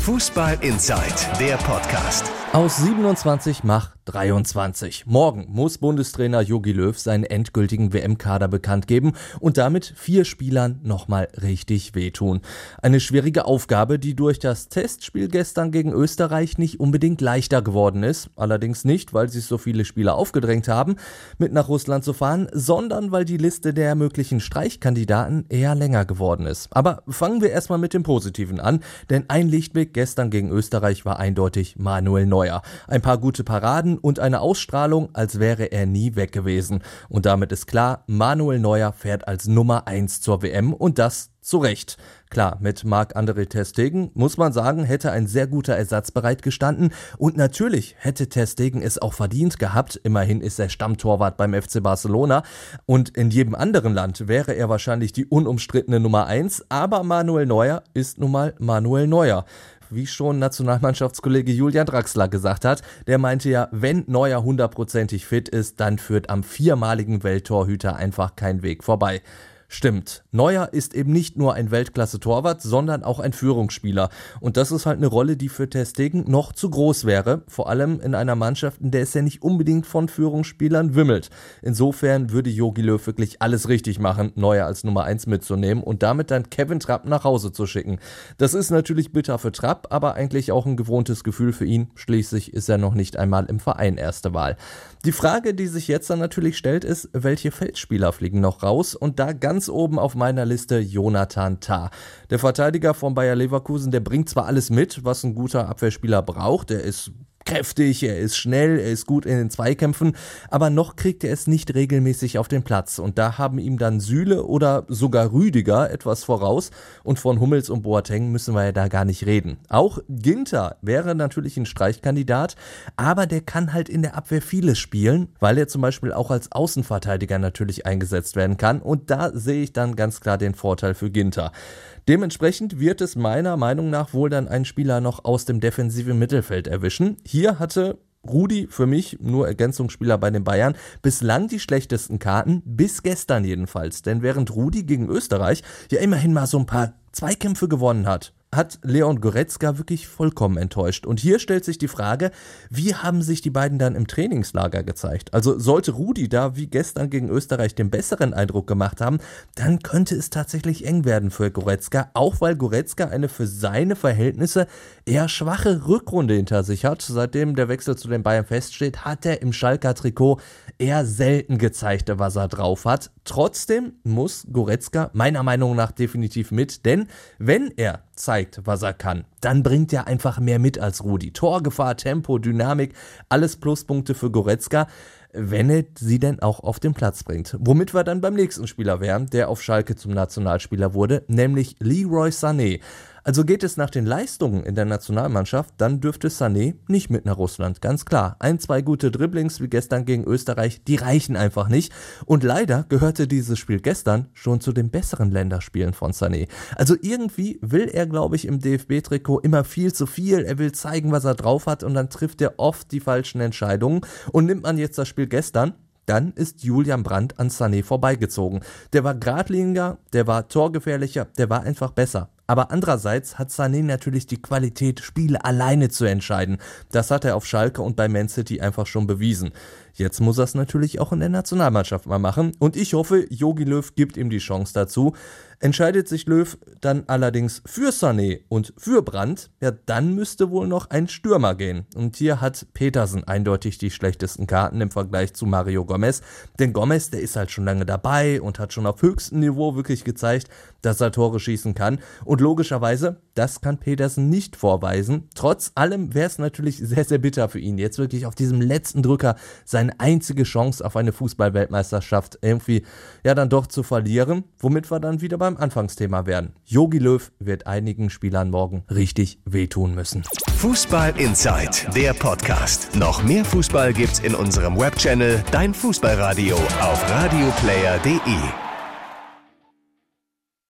Fußball Inside, der Podcast. Aus 27 mach 23. Morgen muss Bundestrainer Jogi Löw seinen endgültigen WM-Kader bekannt geben und damit vier Spielern nochmal richtig wehtun. Eine schwierige Aufgabe, die durch das Testspiel gestern gegen Österreich nicht unbedingt leichter geworden ist. Allerdings nicht, weil sich so viele Spieler aufgedrängt haben, mit nach Russland zu fahren, sondern weil die Liste der möglichen Streichkandidaten eher länger geworden ist. Aber fangen wir erstmal mit dem Positiven an, denn ein Lichtblick gestern gegen Österreich war eindeutig Manuel Neuer. Ein paar gute Paraden und eine Ausstrahlung, als wäre er nie weg gewesen. Und damit ist klar, Manuel Neuer fährt als Nummer 1 zur WM und das zu Recht. Klar, mit Marc-André Testegen muss man sagen, hätte ein sehr guter Ersatz bereitgestanden und natürlich hätte Testegen es auch verdient gehabt. Immerhin ist er Stammtorwart beim FC Barcelona und in jedem anderen Land wäre er wahrscheinlich die unumstrittene Nummer 1, aber Manuel Neuer ist nun mal Manuel Neuer wie schon Nationalmannschaftskollege Julian Draxler gesagt hat. Der meinte ja, wenn Neuer hundertprozentig fit ist, dann führt am viermaligen Welttorhüter einfach kein Weg vorbei. Stimmt. Neuer ist eben nicht nur ein Weltklasse-Torwart, sondern auch ein Führungsspieler. Und das ist halt eine Rolle, die für Testegen noch zu groß wäre. Vor allem in einer Mannschaft, in der es ja nicht unbedingt von Führungsspielern wimmelt. Insofern würde Jogi Löw wirklich alles richtig machen, Neuer als Nummer 1 mitzunehmen und damit dann Kevin Trapp nach Hause zu schicken. Das ist natürlich bitter für Trapp, aber eigentlich auch ein gewohntes Gefühl für ihn. Schließlich ist er noch nicht einmal im Verein erste Wahl. Die Frage, die sich jetzt dann natürlich stellt, ist, welche Feldspieler fliegen noch raus? Und da ganz oben auf meiner Liste Jonathan Tah. Der Verteidiger von Bayer Leverkusen, der bringt zwar alles mit, was ein guter Abwehrspieler braucht. Er ist kräftig, er ist schnell, er ist gut in den Zweikämpfen, aber noch kriegt er es nicht regelmäßig auf den Platz. Und da haben ihm dann Süle oder sogar Rüdiger etwas voraus. Und von Hummels und Boateng müssen wir ja da gar nicht reden. Auch Ginter wäre natürlich ein Streichkandidat, aber der kann halt in der Abwehr vieles spielen, weil er zum Beispiel auch als Außenverteidiger natürlich eingesetzt werden kann. Und da sehe ich dann ganz klar den Vorteil für Ginter. Dementsprechend wird es meiner Meinung nach wohl dann einen Spieler noch aus dem defensiven Mittelfeld erwischen. Hier hatte Rudi für mich nur Ergänzungsspieler bei den Bayern. Bislang die schlechtesten Karten, bis gestern jedenfalls. Denn während Rudi gegen Österreich ja immerhin mal so ein paar Zweikämpfe gewonnen hat, hat Leon Goretzka wirklich vollkommen enttäuscht. Und hier stellt sich die Frage, wie haben sich die beiden dann im Trainingslager gezeigt? Also sollte Rudi da wie gestern gegen Österreich den besseren Eindruck gemacht haben, dann könnte es tatsächlich eng werden für Goretzka, auch weil Goretzka eine für seine Verhältnisse eher schwache Rückrunde hinter sich hat. Seitdem der Wechsel zu den Bayern feststeht, hat er im Schalker Trikot eher selten gezeigt, was er drauf hat. Trotzdem muss Goretzka meiner Meinung nach definitiv mit, denn wenn er zeigt, was er kann, dann bringt er einfach mehr mit als Rudi. Torgefahr, Tempo, Dynamik, alles Pluspunkte für Goretzka, wenn er sie denn auch auf den Platz bringt. Womit wir dann beim nächsten Spieler wären, der auf Schalke zum Nationalspieler wurde, nämlich Leroy Sané. Also geht es nach den Leistungen in der Nationalmannschaft, dann dürfte Sané nicht mit nach Russland, ganz klar. Ein, zwei gute Dribblings wie gestern gegen Österreich, die reichen einfach nicht. Und leider gehörte dieses Spiel gestern schon zu den besseren Länderspielen von Sané. Also irgendwie will er, glaube ich, im DFB-Trikot immer viel zu viel. Er will zeigen, was er drauf hat und dann trifft er oft die falschen Entscheidungen. Und nimmt man jetzt das Spiel gestern, dann ist Julian Brandt an Sané vorbeigezogen. Der war geradliniger, der war torgefährlicher, der war einfach besser. Aber andererseits hat Sané natürlich die Qualität, Spiele alleine zu entscheiden. Das hat er auf Schalke und bei Man City einfach schon bewiesen. Jetzt muss er es natürlich auch in der Nationalmannschaft mal machen. Und ich hoffe, Jogi Löw gibt ihm die Chance dazu. Entscheidet sich Löw dann allerdings für Sané und für Brandt, ja, dann müsste wohl noch ein Stürmer gehen. Und hier hat Petersen eindeutig die schlechtesten Karten im Vergleich zu Mario Gomez. Denn Gomez, der ist halt schon lange dabei und hat schon auf höchstem Niveau wirklich gezeigt, dass er Tore schießen kann. Und logischerweise, das kann Petersen nicht vorweisen. Trotz allem wäre es natürlich sehr, sehr bitter für ihn, jetzt wirklich auf diesem letzten Drücker seine einzige Chance auf eine Fußballweltmeisterschaft irgendwie ja dann doch zu verlieren, womit wir dann wieder bei beim Anfangsthema werden. Yogi Löw wird einigen Spielern morgen richtig wehtun müssen. Fußball Inside, der Podcast. Noch mehr Fußball gibt's in unserem Webchannel Dein Fußballradio auf radioplayer.de.